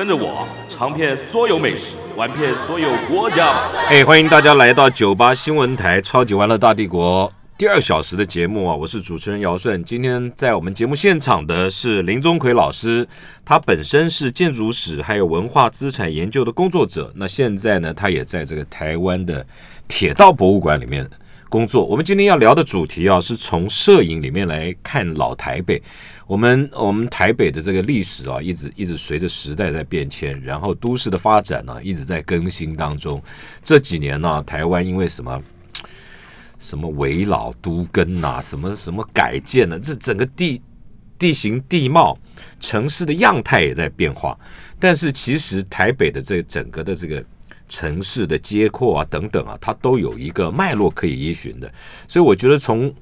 跟着我尝遍所有美食，玩遍所有国家。嘿，欢迎大家来到九八新闻台《超级玩乐大帝国》第二小时的节目啊！我是主持人姚顺。今天在我们节目现场的是林宗奎老师，他本身是建筑史还有文化资产研究的工作者。那现在呢，他也在这个台湾的铁道博物馆里面工作。我们今天要聊的主题啊，是从摄影里面来看老台北。我们我们台北的这个历史啊，一直一直随着时代在变迁，然后都市的发展呢，一直在更新当中。这几年呢，台湾因为什么什么围老都更呐，什么什么改建呢，这整个地地形地貌、城市的样态也在变化。但是其实台北的这整个的这个城市的街廓啊等等啊，它都有一个脉络可以依循的。所以我觉得从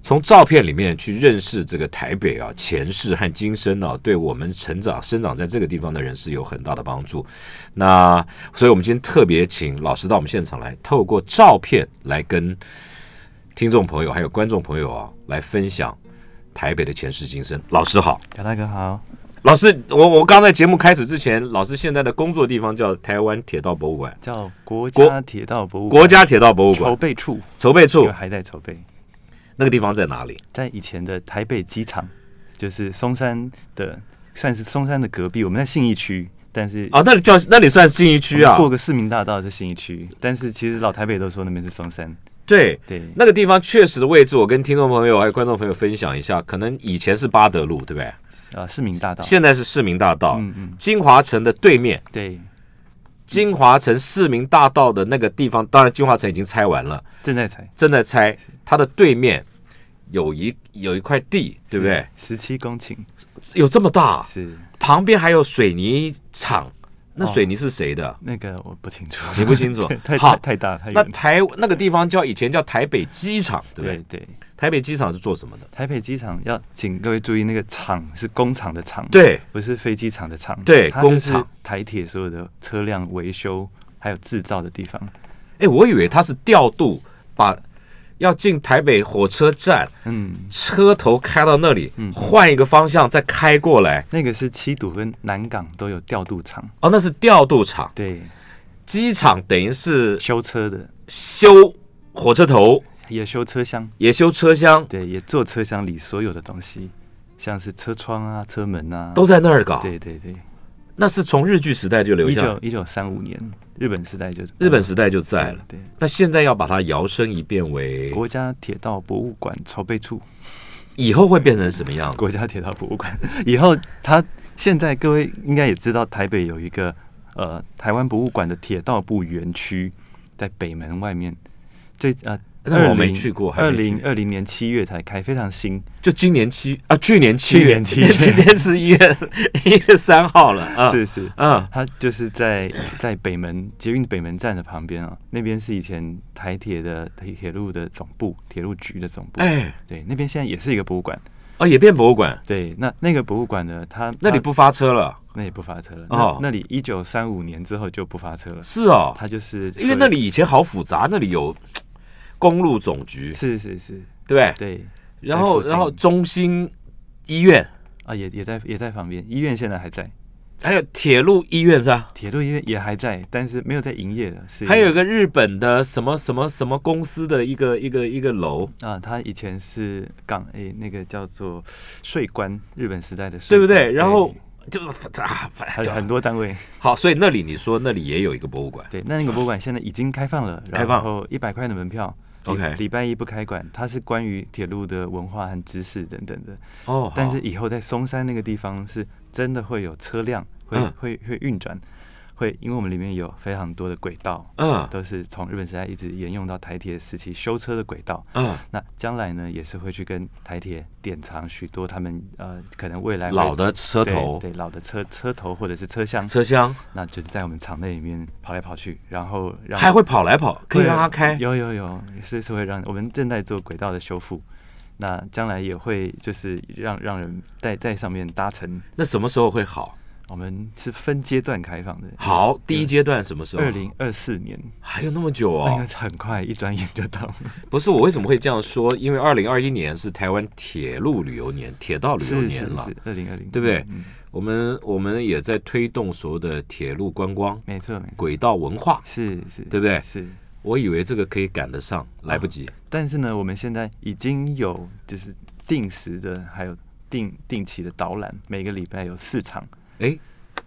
从照片里面去认识这个台北啊，前世和今生啊，对我们成长生长在这个地方的人是有很大的帮助。那所以，我们今天特别请老师到我们现场来，透过照片来跟听众朋友还有观众朋友啊，来分享台北的前世今生。老师好，贾大哥好。老师，我我刚在节目开始之前，老师现在的工作地方叫台湾铁道博物馆，叫国家铁道博物国家铁道博物馆筹备处，筹备处还在筹备。那个地方在哪里？在以前的台北机场，就是松山的，算是松山的隔壁。我们在信义区，但是哦，那里叫那里算信义区啊？过个市民大道是信义区，但是其实老台北都说那边是松山。对对，那个地方确实的位置，我跟听众朋友还有观众朋友分享一下。可能以前是八德路，对不对？啊，市民大道。现在是市民大道。嗯嗯。金华城的对面。对。金华城市民大道的那个地方，当然金华城已经拆完了，正在拆，正在拆。它的对面。有一有一块地，对不对？十七公顷，有这么大？是。旁边还有水泥厂，那水泥是谁的？那个我不清楚，你不清楚？太大太大太那台那个地方叫以前叫台北机场，对不对？对。台北机场是做什么的？台北机场要请各位注意，那个厂是工厂的厂，对，不是飞机场的厂，对，工厂台铁所有的车辆维修还有制造的地方。哎，我以为它是调度把。要进台北火车站，嗯，车头开到那里，换一个方向再开过来。那个是七堵跟南港都有调度厂哦，那是调度厂。对，机场等于是修车的，修火车头，也修车厢，也修车厢。对，也做车厢里所有的东西，像是车窗啊、车门啊，都在那儿搞。对对对。那是从日据时代就留下，一九一九三五年，日本时代就日本时代就在了。对，那现在要把它摇身一变为国家铁道博物馆筹备处，以后会变成什么样？国家铁道博物馆 以后，它现在各位应该也知道，台北有一个呃台湾博物馆的铁道部园区，在北门外面，最呃。但我没去过，二零二零年七月才开，非常新。就今年七啊，去年七月，今天是一月一月三号了啊。是是，嗯，它就是在在北门捷运北门站的旁边啊，那边是以前台铁的铁铁路的总部，铁路局的总部。哎，对，那边现在也是一个博物馆哦，也变博物馆。对，那那个博物馆呢，它那里不发车了，那也不发车了。哦，那里一九三五年之后就不发车了。是哦，它就是因为那里以前好复杂，那里有。公路总局是是是，对对？然后然后中心医院啊，也也在也在旁边，医院现在还在，还有铁路医院是吧？铁路医院也还在，但是没有在营业了。是还有一个日本的什么什么什么公司的一个一个一个楼啊，它以前是港诶，那个叫做税关，日本时代的税对不对？然后就啊，反正很多单位。好，所以那里你说那里也有一个博物馆，对，那那个博物馆现在已经开放了，开放后一百块的门票。OK，礼拜一不开馆，它是关于铁路的文化和知识等等的。哦，但是以后在松山那个地方是真的会有车辆会会会运转，会，因为我们里面有非常多的轨道，嗯都是从日本时代一直沿用到台铁时期修车的轨道。嗯，那将来呢，也是会去跟台铁典藏许多他们呃，可能未来老的车头对对老的车车头或者是车厢，车厢那就是在我们场内里面跑来跑去，然后让还会跑来跑，可以让它开。有有有，是是会让我们正在做轨道的修复，那将来也会就是让让人在在上面搭乘。那什么时候会好？我们是分阶段开放的。好，第一阶段什么时候？二零二四年，还有那么久哦很快，一转眼就到了。不是我为什么会这样说？因为二零二一年是台湾铁路旅游年、铁道旅游年了是，，二零二零，对不对嗯，我们我们也在推动所谓的铁路观光、没错没错，轨道文化。是是，对不对是。我以为这个可以赶得上，来不及。但是呢，我们现在已经有就是定时的，还有定定期的导览，每个礼拜有四场哎，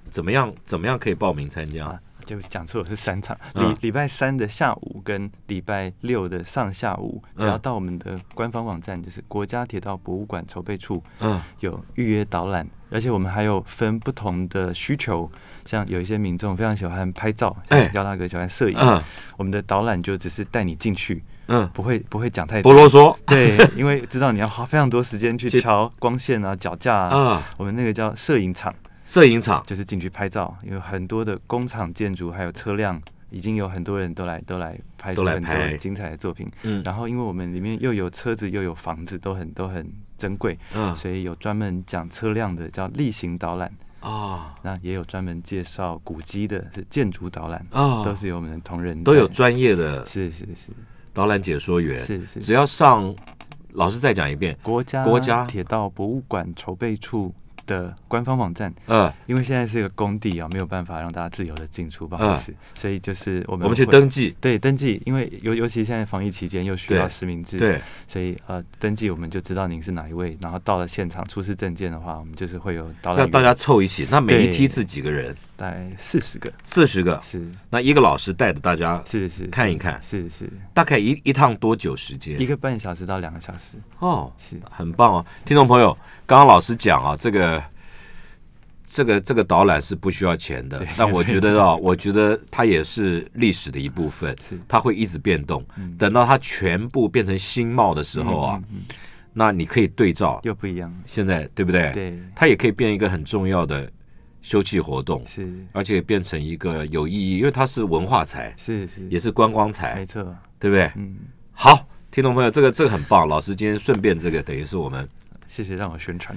怎么样？怎么样可以报名参加啊？，就讲错了是三场，嗯礼礼拜三的下午跟礼拜六的上下午，只要嗯到我们的官方网站，就是国家铁道博物馆筹备处嗯有预约导览，而且我们还有分不同的需求，像有一些民众非常喜欢拍照，哎像姚大哥喜欢摄影，嗯我们的导览就只是带你进去，嗯，不会不会讲太不多。啰嗦对，因为知道你要花非常多时间去 去瞧光线啊、脚架啊。啊！我们那个叫摄影场，摄影场就是进去拍照，有很多的工厂建筑还有车辆，已经有很多人都来都来拍都出很多来拍。很精彩的作品。嗯。然后因为我们里面又有车子又有房子，都很都很珍贵，嗯。所以有专门讲车辆的叫例行导览，啊。那也有专门介绍古迹的是建筑导览，啊，都是由我们的同仁都有专业的是是是。导览解说员，是是只要上，老师再讲一遍，国家国家。铁道博物馆筹备处的官方网站，嗯，因为现在是一个工地啊，没有办法让大家自由的进出，不好意思，所以就是我们嗯我们去登记，对登记，因为尤尤其现在防疫期间又需要实名制，，对，所以呃登记我们就知道您是哪一位，然后到了现场出示证件的话，我们就是会有导览员要大家凑一起。那每一对。梯次几个人？大概四十个，四十个。是。那一个老师带着大家是是。看一看。是是。大概一一趟多久时间？一？个半小时到两个小时，哦，是。很棒哦，听众朋友，刚刚老师讲啊，这个这个这个导览是不需要钱的，但我觉得啊，我觉得它也是历史的一部分是，它会一直变动，等到它全部变成新貌的时候啊，嗯嗯嗯。那你可以对照又不一样，现在，对不对？对，它也可以变一个很重要的休憩活动，是。而且变成一个有意义，因为它是文化财，是是。也是观光财没，错，对不对？嗯，好，听众朋友，这个这个很棒，老师今天顺便这个等于是我们。谢谢让我宣传，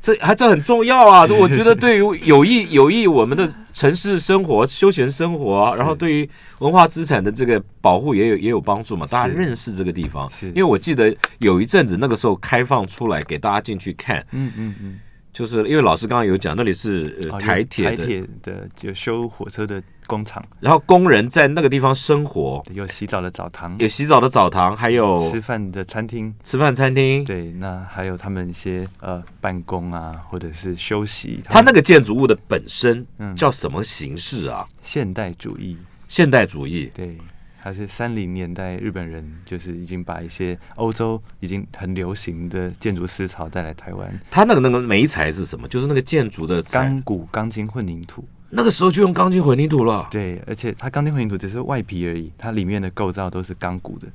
这还这很重要啊！我觉得对于有益有益我们的城市生活、休闲生活啊，然后对于文化资产的这个保护也有也有帮助嘛。大家认识这个地方，因为我记得有一阵子那个时候开放出来给大家进去看，嗯嗯嗯。就是因为老师刚刚有讲那里是台铁的，台铁的就修火车的工厂，然后工人在那个地方生活，有洗澡的澡堂，有洗澡的澡堂，还有吃饭的餐厅。吃饭餐厅。对，那还有他们一些呃办公啊，或者是休息。它那个个建筑物的本身嗯叫什么形式啊？现代主义，现代主义。对，还是三零年代日本人就是已经把一些欧洲已经很流行的建筑思潮带来台湾，它那个那个煤材是什么？就是那个建筑的钢骨、钢筋混凝土。那个时候就用钢筋混凝土了，对，而且它钢筋混凝土只是外皮而已，它里面的构造都是钢骨的，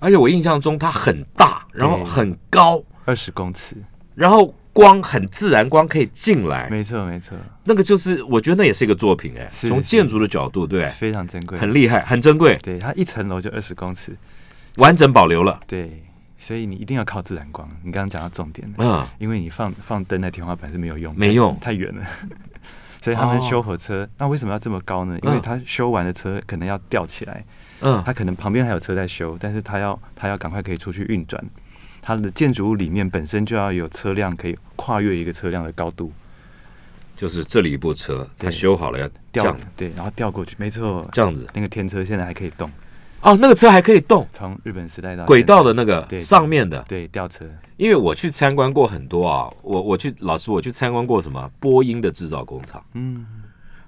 而且我印象中它很大，然后很高，二十公尺。然后光很自然光可以进来，没错，没错，那个就是我觉得那也是一个作品哎，从建筑的角度，对，非常珍贵，很厉害，很珍贵，对，它一层楼就二十公尺，完整保留了，对，所以你一定要靠自然光。你刚刚讲到重点了，嗯，因为你放放灯在天花板是没有用，没用。太远了。所以他们哦修火车，那为什么要这么高呢？因为嗯。他修完的车可能要吊起来，嗯，他可能旁边还有车在修，但是他要他要赶快可以出去运转。它的建筑物里面本身就要有车辆可以跨越一个车辆的高度，就是这里一部车，它修好了要这吊对，然后吊过去，没错，这样子，那个天车现在还可以动，哦，那个车还可以动，从日本时代到轨道的那个上面的，对吊车，因为我去参观过很多啊，我我去老师我去参观过什么波音的制造工厂，嗯，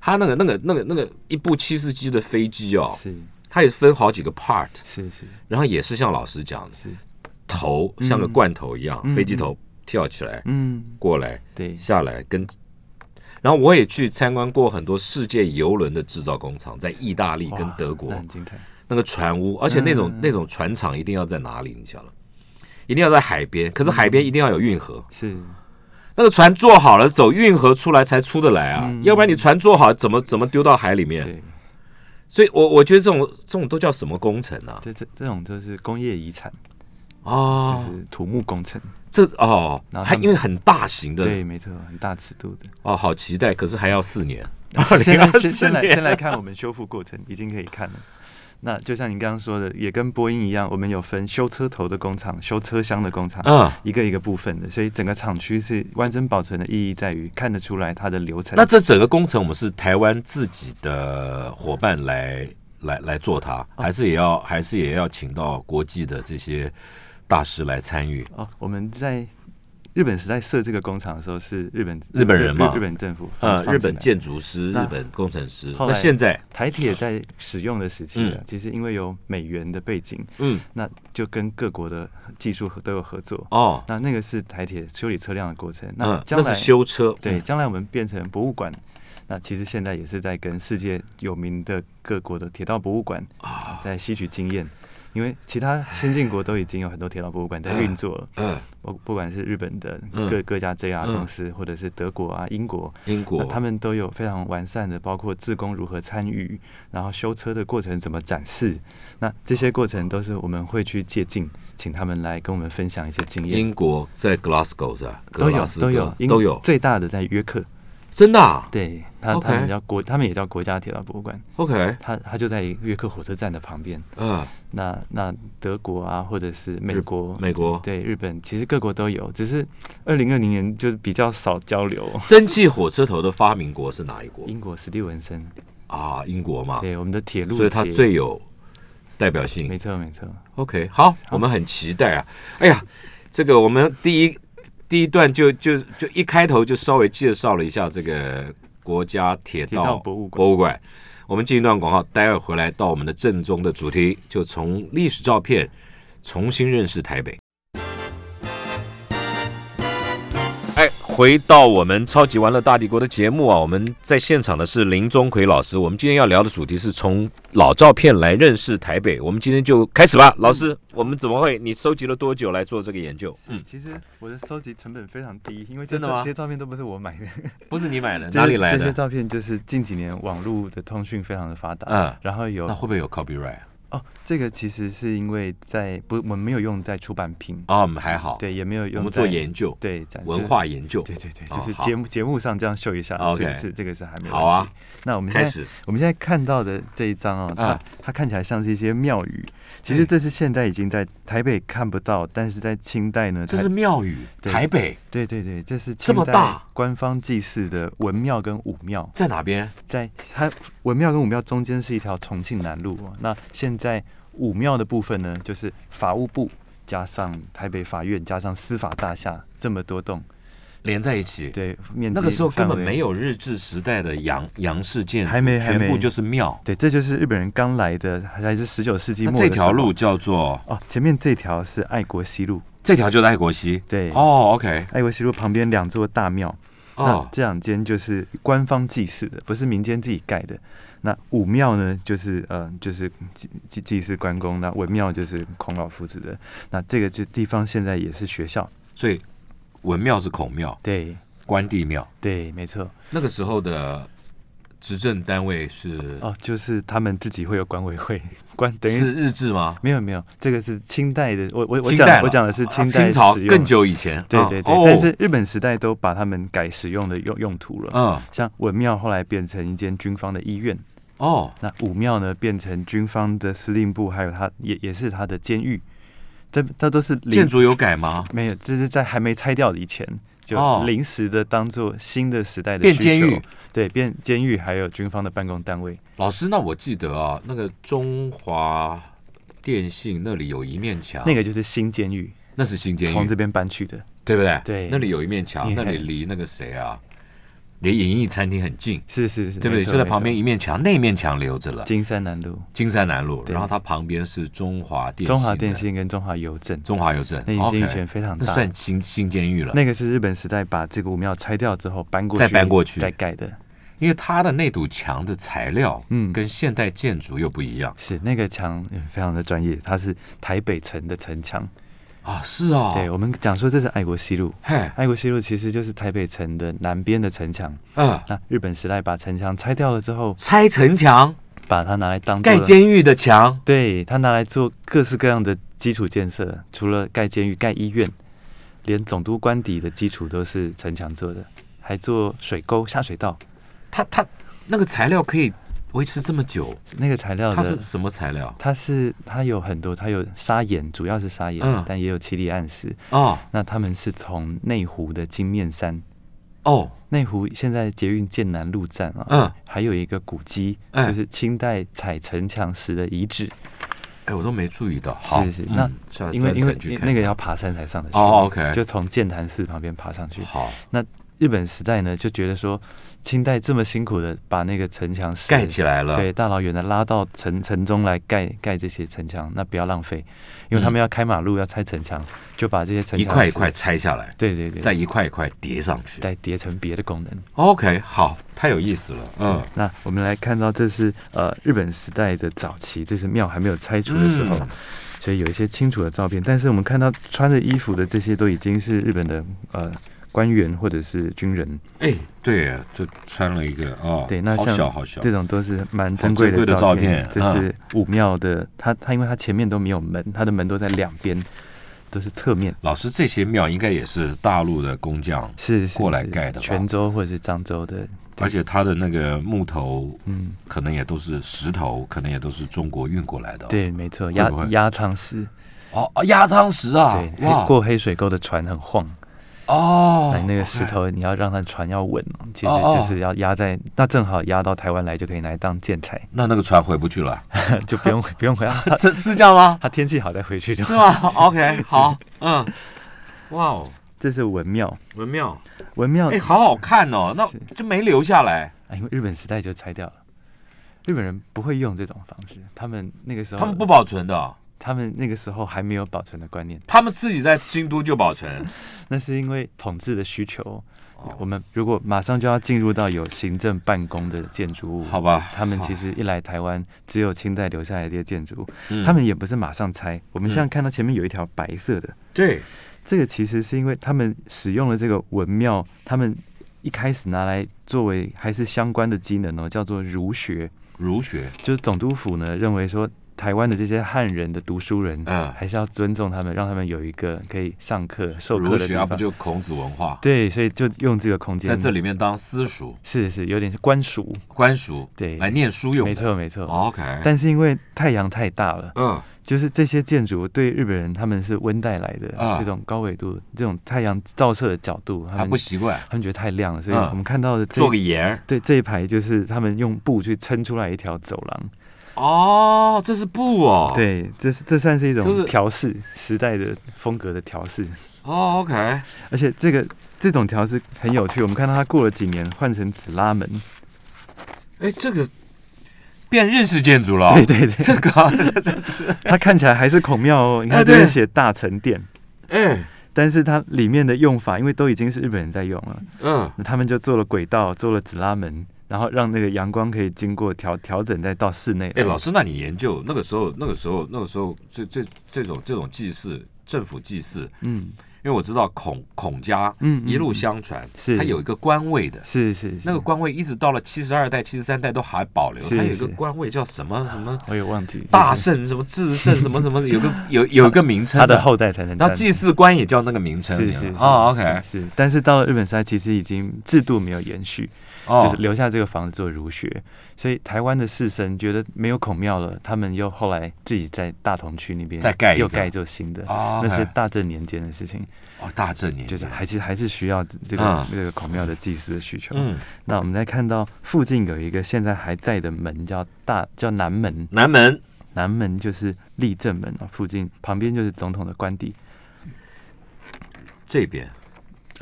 他那个那个那个那个一部七四机的飞机哦，是。它也是分好几个 part，是是。然后也是像老师讲的，是，头像个罐头一样，嗯飞机头跳起来、嗯，过来对，下来，跟然后我也去参观过很多世界游轮的制造工厂，在意大利跟德国那很精彩。那个船屋，而且那种、嗯那种船厂一定要在哪里？你晓得？一定要在海边，可是海边一定要有运河。是那个船做好了，走运河出来才出得来啊，嗯要不然你船做好怎么怎么丢到海里面？所以我我觉得这种这种都叫什么工程啊？这这这种就是工业遗产，就哦，是土木工程。这哦还因为很大型的对，没错，很大尺度的。哦，好期待，可是还要四年。先来先先来先来看我们修复过程，已经可以看了。那就像您刚刚说的，也跟波音一样，我们有分修车头的工厂、修车厢的工厂，嗯，一个一个部分的，所以整个厂区是完整保存的意义在于看得出来它的流程。那这整个工程我们是台湾自己的伙伴来来来做它，还是也要还是也要请到国际的这些大师来参与？哦，我们在日本时代设这个工厂的时候是日本日本人嘛日日本政府呃，日本建筑师、日本工程师。那现在，台铁在使用的时期其实因为有美元的背景，嗯，那就跟各国的技术都有合作。哦，那那个是台铁修理车辆的过程。那嗯，将来、修车，对，嗯，将来我们变成博物馆，那其实现在也是在跟世界有名的各国的铁道博物馆啊，在吸取经验。因为其他先进国都已经有很多铁道博物馆在运作了，嗯，不不管是日本的嗯。各各家 JR 嗯。公司，或者是德国啊、英国，英国。他们都有非常完善的，包括自工如何参与，然后修车的过程怎么展示，那这些过程都是我们会去借鉴，请他们来跟我们分享一些经验。英国在 Glasgow 是吧？都有格拉斯哥。都有英都有，最大的在约克，真的啊对，他他们叫国，他们也叫国家铁道博物馆，？OK，他他就在约克火车站的旁边。嗯，那那德国啊，或者是美国，美国对日本，其实各国都有，只是二零二零年就比较少交流。蒸汽火车头的发明国是哪一国英国史蒂文森，啊？英国嘛，对我们的铁路，所以它最有代表性没。错没错。OK，好，我们很期待啊！哎呀，这个我们第一第一段就就就一开头就稍微介绍了一下这个国家铁道博物馆博物馆。我们进一段广告，待会回来到我们的正宗的主题，就从历史照片重新认识台北。回到我们超级玩乐大帝国的节目啊，我们在现场的是林钟奎老师。我们今天要聊的主题是从老照片来认识台北。我们今天就开始吧，老师，我们怎么会？你收集了多久来做这个研究？嗯，其实我的收集成本非常低，因为真的吗这些照片都不是我买的，不是你买的，哪里来的这些？照片就是近几年网络的通讯非常的发达，嗯然后有那会不会有 copyright 哦，这个其实是因为在不，我们没有用在出版品，哦？我们还好，对，也没有用我用们做研究，对展文，化研究。对对对，就是节目节目上这样秀一下，OK。是是？这个是还没有好啊。那我们开始，我们现在看到的这一张哦，它、看起来像是一些庙宇，其实这是现在已经在台北看不到，但是在清代呢，这是庙宇，对。台北。对对对，这是这么清代大。官方祭祀的文庙跟武庙，在哪边？在它文庙跟武庙中间是一条重庆南路哦。那现在武庙的部分呢，就是法务部加上台北法院加上司法大厦这么多栋，连在一起。对，面那个时候根本没有日治时代的洋洋式建筑，还没全部就是庙。对，这就是日本人刚来的，还是十九世纪末这条路叫做？哦，前面这条是爱国西路，这条就是爱国西。对，哦，OK，爱国西路旁边两座大庙，那哦，这两间就是官方祭祀的，不是民间自己盖的。那武庙呢，就是呃，就是祭祭祭祀关公；那文庙就是孔老夫子的。那这个就地方现在也是学校，所以文庙是孔庙，对关帝庙。对，没错。那个时候的执政单位是哦，就是他们自己会有管委会，管等于是日治吗？没有没有，这个是清代的。我我我讲我讲的是啊清代清朝更久以前。对对对，但是日本时代都把他们改使用的用用途了。嗯像文庙后来变成一间军方的医院，哦，那武庙呢变成军方的司令部，还有它也也是它的监狱。这这都是建筑有改吗？没有，这是在还没拆掉以前，就哦。临时的当做新的时代的变需监狱。求，对，变监狱还有军方的办公单位。老师，那我记得啊，那个中华电信那里有一面墙，那个就是新监狱，那是新监狱。从这，边搬去的。对不对？对。那里有一面墙，那里离那个谁啊，离演艺餐厅很近，是是是，对不对？就在旁边一面墙，那面墙留着了，金山南路、金山南路，然后它旁边是中华电中华电信跟中华邮政，中华邮政，那已经权非常那大。算新新监狱了。那个是日本时代把这个武庙拆掉之后搬过去，再搬过去再盖的。因为它的那堵墙的材料，嗯跟现代建筑又不一样是那个墙嗯非常的专业，它是台北城的城墙。啊。是啊，对，我们讲说这是爱国西路，嘿，爱国西路其实就是台北城的南边的城墙。嗯，那日本时代把城墙拆掉了之后，拆城墙，把它拿来当做盖监狱的墙，对，它拿来做各式各样的基础建设，除了盖监狱、盖医院，连总督官邸的基础都是城墙做的，还做水沟、下水道。它它那个材料可以维持这么久，那个材料是什么材料？它是它有很多，它有砂岩，主要是砂岩，嗯但也有奇里暗石。哦那他们是从内湖的金面山，哦，内湖现在捷运剑南路站啊，嗯，还有一个古迹，哎就是清代采城墙石的遗址。哎，我都没注意到。好，嗯是是那因为因为那个要爬山才上得去。哦，OK 就从剑潭寺旁边爬上去。好日本时代呢，就觉得说，清代这么辛苦的把那个城墙盖起来了，对，大老远的拉到城城中来盖盖这些城墙，那不要浪费，因为他们要开马路要拆城墙，就把这些城墙一块一块，拆下来，对对对，再一块一块叠上去。再叠成别的功能。OK，好，太有意思了。嗯，那我们来看到，这是呃日本时代的早期，这是庙还没有拆除的时候，嗯。所以有一些清楚的照片。但是我们看到穿着衣服的这些都已经是日本的呃官员或者是军人，哎，对，就穿了一个哦，对，那好像小好小。这，种都是蛮珍贵的照照片这是武庙的，它它因为它前面都没有门，它的门都在两边，都是侧面。老师这些庙应该也是大陆的工匠，是是过来是盖的吧？泉州或者是漳州的，而且它的那个木头嗯，可能也都是石头，可能也都是中国运过来的。，对，没错，压压舱石，哦，哦压舱石啊，对，过黑水沟的船很晃，哦那，那个石头你要让它船要稳，其实就是要压在，那正好压到台湾来就可以拿来当建材，那那个船回不去了，就不用不用回 来，是是这样吗？它天气好再回去就。是吗？OK，好，嗯，哇哦，这是文庙，文庙，文庙哎，好好看哦，那就没留下来，啊，因为日本时代就拆掉了。日本人不会用这种方式，他们那个时候，他们不保存的，他们那个时候还没有保存的观念，他们自己在京都就保存。那是因为统治的需求。哦我们如果马上就要进入到有行政办公的建筑物，好吧他们其实一来台湾，只有清代留下来的建筑物，嗯他们也不是马上拆。我们现在看到前面有一条白色的，对，这个其实是因为他们使用了这个文庙，他们一开始拿来作为还是相关的机能哦，叫做儒学。儒学，就是总督府呢认为说，台湾的这些汉人的读书人，嗯。还是要尊重他们，让他们有一个可以上课、授课的地方。就孔子文化，对，所以就用这个空间，在这里面当私塾、是是有点是官塾，官塾，对。来念书用的。没错没错。OK，但是因为太阳太大了，嗯，就是这些建筑对日本人他们是温带来的，啊这种高纬度、这种太阳照射的角度，他们不习惯，他们觉得太亮了，所以嗯。我们看到的这做个檐儿。对这一排就是他们用布去撑出来一条走廊。哦，这是布哦。，对，这是这算是一种调试时代的风格的调试，哦，OK，而且这个这种调试很有趣。我们看到它过了几年换成紫拉门，哎，这个变日式建筑了。对，对对，这个它看起来还是孔庙哦。你哎看这边写大成殿，哎，但是它里面的用法，因为都已经是日本人在用了，嗯，那他们就做了轨道，做了紫拉门，然后让那个阳光可以经过调调整，再到室内来。哎，老师，那你研究那个时候，那个时候，那个时候，这这这种这种祭祀，政府祭祀，嗯。因为我知道孔孔家嗯嗯一路相传，是。他有一个官位的。是是是。那个官位一直到了七十二代、七十三代都还保留，他有一个官位叫什么什么我也忘记大圣、什么至圣、什么什么，有个有 有一个名称他的后代才能然后祭祀官也叫那个名称是是是哦，OK，是是，但是到了日本时代，其实已经制度没有延续，哦。就是留下这个房子做儒学，所以台湾的士绅觉得没有孔庙了，他们又后来自己在大同区那边再盖又盖座新的，哦那是大正年间的事情，哦大正年间。就是还是还是需要这个、嗯。这个孔庙的祭祀的需求。嗯。那我们再看到附近有一个现在还在的门叫大叫南门，南门。南门就是立正门啊，附近旁边就是总统的官邸。这边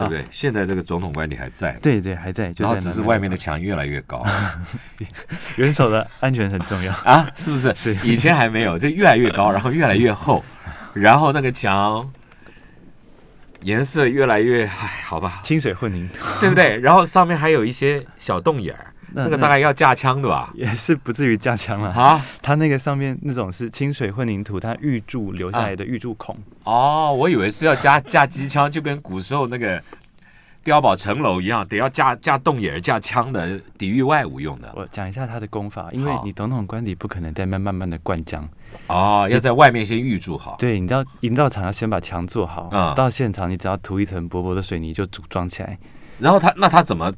对不对？现在这个总统官邸还在，对对，还在，就然后只是外面的墙越来越高 元首的安全很重要。啊，是不是？是以前还没有，这越来越高，然后越来越厚，然后那个墙颜色越来越，唉，好吧，清水混凝土，对不对？然后上面还有一些小洞眼儿，那那个大概要架枪的吧？也是不至于架枪了。啊，它那个上面那种是清水混凝土，它预铸留下来的预铸孔。哦，我以为是要架架机枪，就跟古时候那个碉堡城楼一样，得要架架洞眼儿、架枪的，抵御外侮用的。我讲一下它的功法，因为你总统官邸不可能在慢慢慢的灌浆，哦，要在外面先预铸好。对，你到营造厂要先把墙做好，嗯到现场你只要涂一层薄薄的水泥就组装起来。然后它那它怎么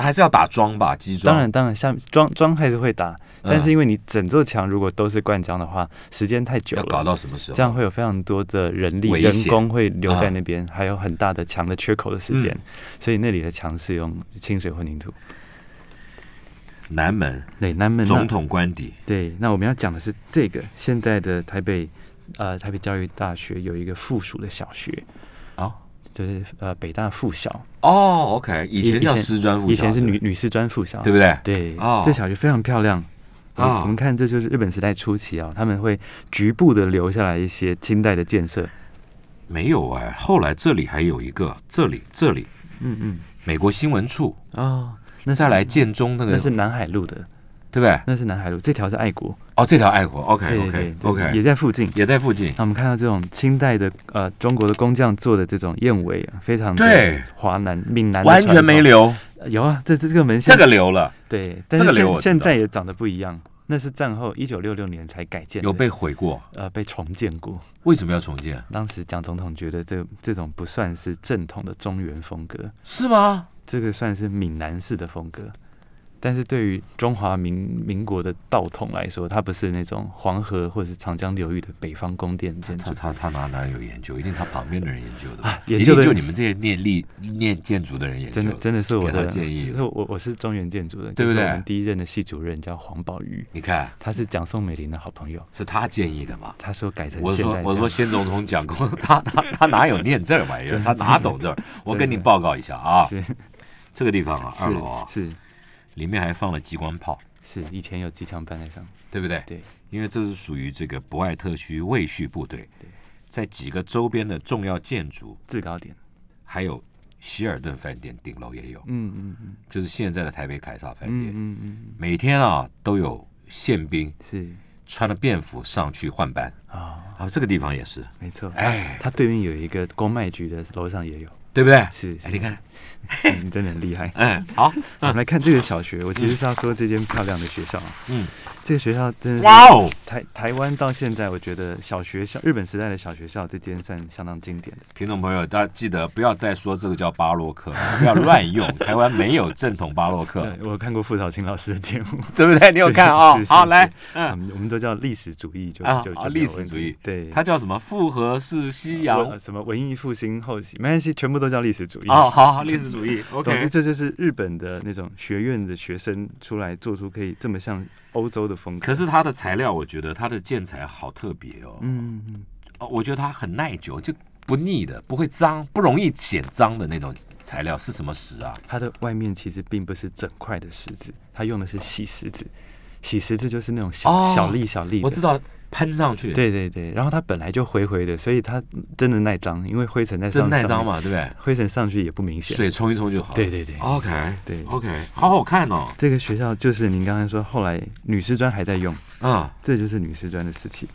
还是要打桩吧？基桩。当然，当然，像桩桩还是会打，嗯但是因为你整座墙如果都是灌浆的话，时间太久要搞。到什么时候？这样会有非常多的人力、人工会留在啊那边，还有很大的墙的缺口的时间，嗯所以那里的墙是用清水混凝土。南门对，南门总统官邸。对，那我们要讲的是这个现在的台北呃台北教育大学有一个附属的小学，哦就是呃北大附小，哦，OK，以前叫师专附小，以前是女女师专附小，对不对？对，哦。这小学非常漂亮。啊我们看，这就是日本时代初期啊，他们会局部的留下来一些清代的建设。没有哎，后来这里还有一个，这里这里。嗯嗯，美国新闻处，哦，那再来建中那个，那是南海路的，对不对？那是南海路，这条是爱国，哦，这条爱国，OK 对 OK OK，也在附近。也在附近。那我们看到这种清代的呃中国的工匠做的这种燕尾啊，非常的对华南闽南完全没留，有啊，这这这个门这现个留了，对，但这个是现现在也长得不一样，那是战后一九六六年才改建，有被毁过。呃被重建过。为什么要重建？当时蒋总统觉得这这种不算是正统的中原风格，是吗？这个算是闽南式的风格。但是对于中华民民国的道统来说，它不是那种黄河或者是长江流域的北方宫殿建筑他。他他哪哪有研究？一定他旁边的人研究的吧啊，研究的就你们这些念历念建筑的人研究真的真的是我的建议是我我是中原建筑的，对不对就是我们第一任的系主任叫黄宝玉，你看他是蒋宋美龄的好朋友。是他建议的嘛？他说改成我说我说先总统讲过，他他他哪有念这玩意儿？他哪懂这儿？我跟你报告一下啊，是这个地方啊，二楼啊，是是里面还放了机关炮，是，以前有机枪搬在上，对不对？对，因为这是属于这个博爱特区卫戍部队，在几个周边的重要建筑，制高点，还有希尔顿饭店顶楼也有，嗯嗯嗯。就是现在的台北凯撒饭嗯店，嗯嗯，每天啊都有宪兵是。穿着便服上去换班，啊，啊，这个地方也是，没错，哎，它对面有一个公卖局的楼上也有，对不对？是，哎，你看，嗯 你真的很厉害。嗯，好，我们来看这个小学，我其实是要说这间漂亮的学校，嗯，这个学校真的是哇哦，台台湾到现在，我觉得小学校日本时代的小学校这间算相当经典的。听众朋友，大家记得不要再说这个叫巴洛克，不要乱用，台湾没有正统巴洛克，对，我看过傅少清老师的节目，对不对？你有看啊好，来，嗯，我们都叫历史主义，就就就没有历史主义对，它叫什么？复合式西洋文。什么文艺复兴后期，没关系，全部都叫历史主义。哦，好好，历史主义 总之，，OK。这就是日本的那种学院的学生出来做出可以这么像欧洲的风格。可是它的材料，我觉得它的建材好特别哦。嗯，嗯哦，我觉得它很耐久，就不腻的，不会脏，不容易显脏的那种材料是什么石啊？它的外面其实并不是整块的石子，它用的是细石子。细石子就是那种小、哦小粒小粒的。我知道，喷上去，，对对对，然后它本来就灰灰的，所以它真的耐脏，因为灰尘在上真耐脏，嘛，对不对？灰尘上去也不明显。水冲一冲就好了。对对对，OK，对，OK，好好看哦。这个学校就是您刚才说，后来女师专还在用，嗯，这就是女师专的事情。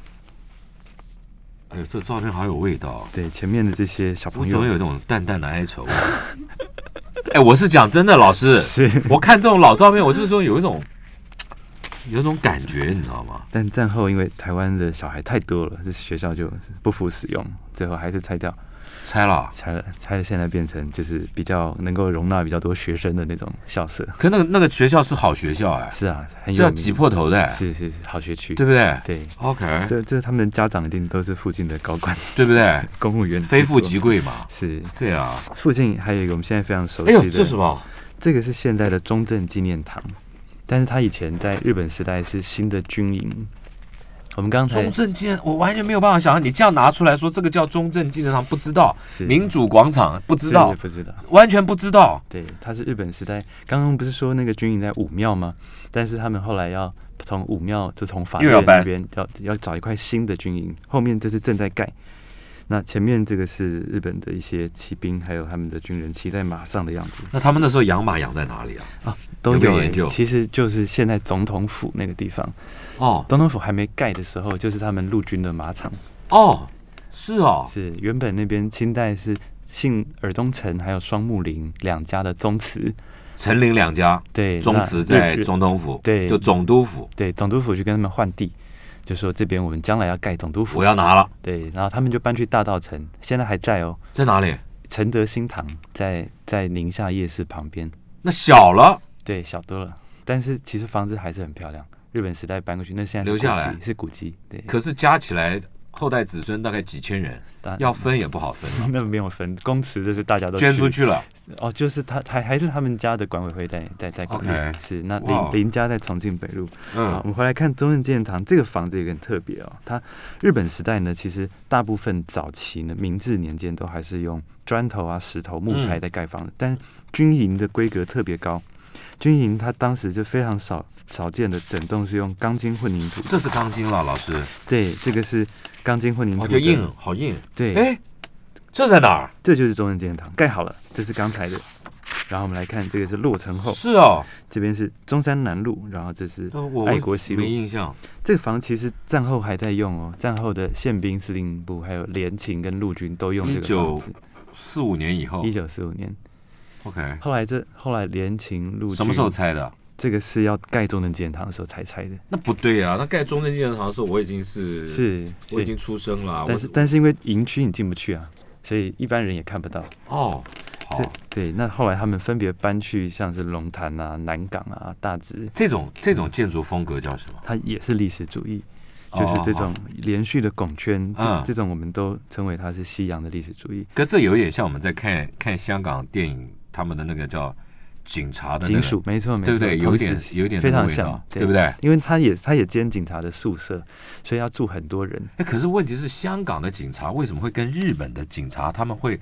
哎呦，这照片好有味道哦。对，前面的这些小朋友总有一种淡淡的哀愁。哎，我是讲真的，老师，我看这种老照片，我就是说有一种有种感觉，你知道吗？但战后因为台湾的小孩太多了，这学校就不敷使用，最后还是拆掉，拆了，拆了，拆了，现在变成就是比较能够容纳比较多学生的那种校舍。可那个那个学校是好学校哎，是啊，很有是要挤破头的哎，是是是好学区，对不对对。？OK，这这他们的家长一定都是附近的高官、对不对？公务员，非富即贵嘛。是。对啊。附近还有一个我们现在非常熟哎呦，悉的，这什么？这个是现在的中正纪念堂，但是他以前在日本时代是新的军营，我们刚才中正纪念，我完全没有办法想象你这样拿出来说这个叫中正纪念堂，不知道是民主广场不知道，不知道。完全不知道。对，他是日本时代。刚刚不是说那个军营在武庙吗？但是他们后来要从武庙，就从法院那边要要找一块新的军营，后面这是正在盖。那前面这个是日本的一些骑兵，还有他们的军人骑在马上的样子。那他们那时候养马养在哪里啊？啊，都有、欸有有研究？其实就是现在总统府那个地方，哦。总统府还没盖的时候，就是他们陆军的马场。哦，是哦，是原本那边清代是姓尔东城还有双木林两家的宗祠，陈林两家，对，宗祠在总统府，对。就总督府，对，总督府去跟他们换地，就说这边我们将来要盖总督府。我，要拿了，对，然后他们就搬去大道城，现在还在哦，在哪里？承德新堂在在宁夏夜市旁边，那小了，对，小多了，但是其实房子还是很漂亮，日本时代搬过去，那现在留下来。是古迹，对，可是加起来后代子孙大概几千人，大要分也不好分了，那没有分，公祠就是大家都捐出去了。哦，就是他还还是他们家的管委会在在在管理是那哇林林家在重庆北路。嗯，我嗯，们回来看中正纪念堂这个房子也很特别哦。它日本时代呢，其实大部分早期呢，明治年间都还是用砖头啊、石头、木材在盖房子，但军营的规格特别高。军营它当时就非常少少见的整栋是用钢筋混凝土，这是钢筋了，老师，对，这个是钢筋混凝土哦，的，就硬，好硬。对，哎，这在哪儿？这就是中正纪念堂盖好了，这是刚才的。然后我们来看，这个是落成后，是哦，这边是中山南路，然后这是爱国西路没印象。这个房其实战后还在用哦，战后的宪兵司令部还有联勤跟陆军都用这个房子。四五年以后一九四五年，，OK，后来这后来连勤陆军什么时候？拆的？这个是要盖中正纪念堂的时候才拆的，那不对啊，那盖中正纪念堂的时候，我已经是，是是，我已经出生了啊。但是但是因为营区你进不去啊，所以一般人也看不到。哦，对，那后来他们分别搬去像是龙潭啊、南港啊、大直，这种这种建筑风格叫什么？它也是历史主义。就是这种连续的拱圈，这嗯这种我们都称为它是西洋的历史主义。可这有点像我们在看看香港电影，他们的那个叫警察的那个，金属，没错没错，对不对？有一点有一点非常像，对不？对？因为他也他也兼警察的宿舍，所以要住很多人。哎，可是问题是，香港的警察为什么会跟日本的警察他们会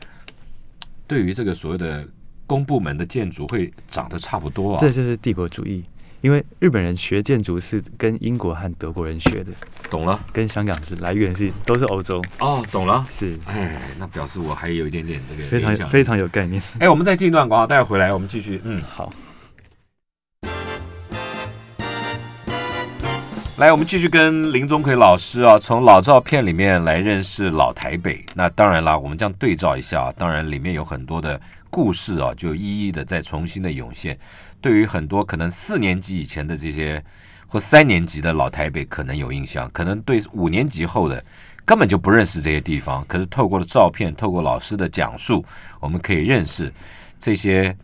对于这个所谓的公部门的建筑会长得差不多啊？这就是帝国主义，因为日本人学建筑是跟英国和德国人学的，懂了跟香港是来源是都是欧洲，哦，懂了。是哎，那表示我还有一点点这个非常想非常有概念。哎，我们再进一段广告，待会回来我们继续。嗯，好，来，我们继续跟林宗奎老师啊，从老照片里面来认识老台北。那当然啦，我们这样对照一下，当然里面有很多的故事啊，就一一的再重新的涌现。对于很多可能四年级以前的这些或三年级的老台北可能有印象，可能对五年级后的根本就不认识这些地方。可是透过了照片，透过老师的讲述，我们可以认识这些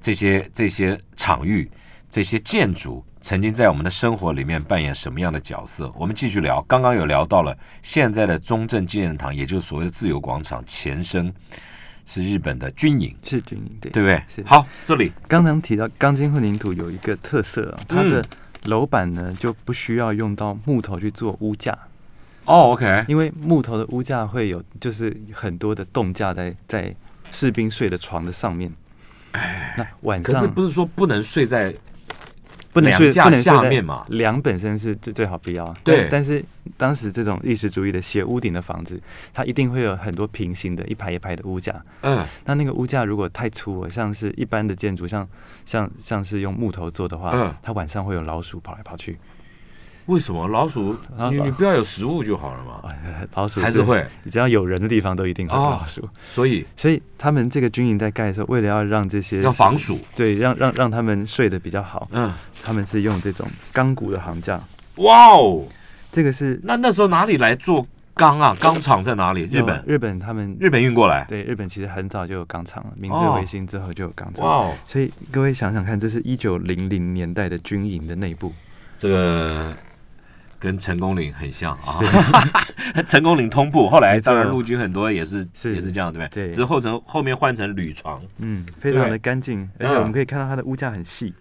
这些这些场域、这些建筑曾经在我们的生活里面扮演什么样的角色。我们继续聊，刚刚有聊到了现在的中正纪念堂，也就是所谓的自由广场前身是日本的军营，是军营对。对不对？是好，这里刚刚提到钢筋混凝土有一个特色啊，它的嗯楼板呢就不需要用到木头去做屋架，哦，OK，因为木头的屋架会有就是很多的动架在在士兵睡的床的上面。那晚上可是不是说不能睡在不能睡梁架不能睡在下面嘛梁本身是最最好不要。对但但是当时这种历史主义的斜屋顶的房子，它一定会有很多平行的一排一排的屋架。嗯那那个屋架如果太粗了，像是一般的建筑，像像像是用木头做的话，嗯它晚上会有老鼠跑来跑去。为什么老鼠？啊你你不要有食物就好了嘛。哎老鼠还是会，你只要有人的地方都一定会有哦老鼠。所以所以他们这个军营在盖的时候，为了要让这些要防鼠。对，让让让他们睡得比较好，嗯，他们是用这种钢骨的行架。哇哦，这个是那那时候哪里来做钢啊？钢厂在哪里？日本，日本他们日本运过来。对日本其实很早就有钢厂了，明治哦维新之后就有钢厂。哇哦，所以各位想想看，这是一九零零年代的军营的内部，这个跟成功岭很像啊。成功岭通铺，后来当然陆军很多也是是也是这样，对不对？对只是后成后面换成铝床。嗯，非常的干净，而且我们可以看到它的屋架很细，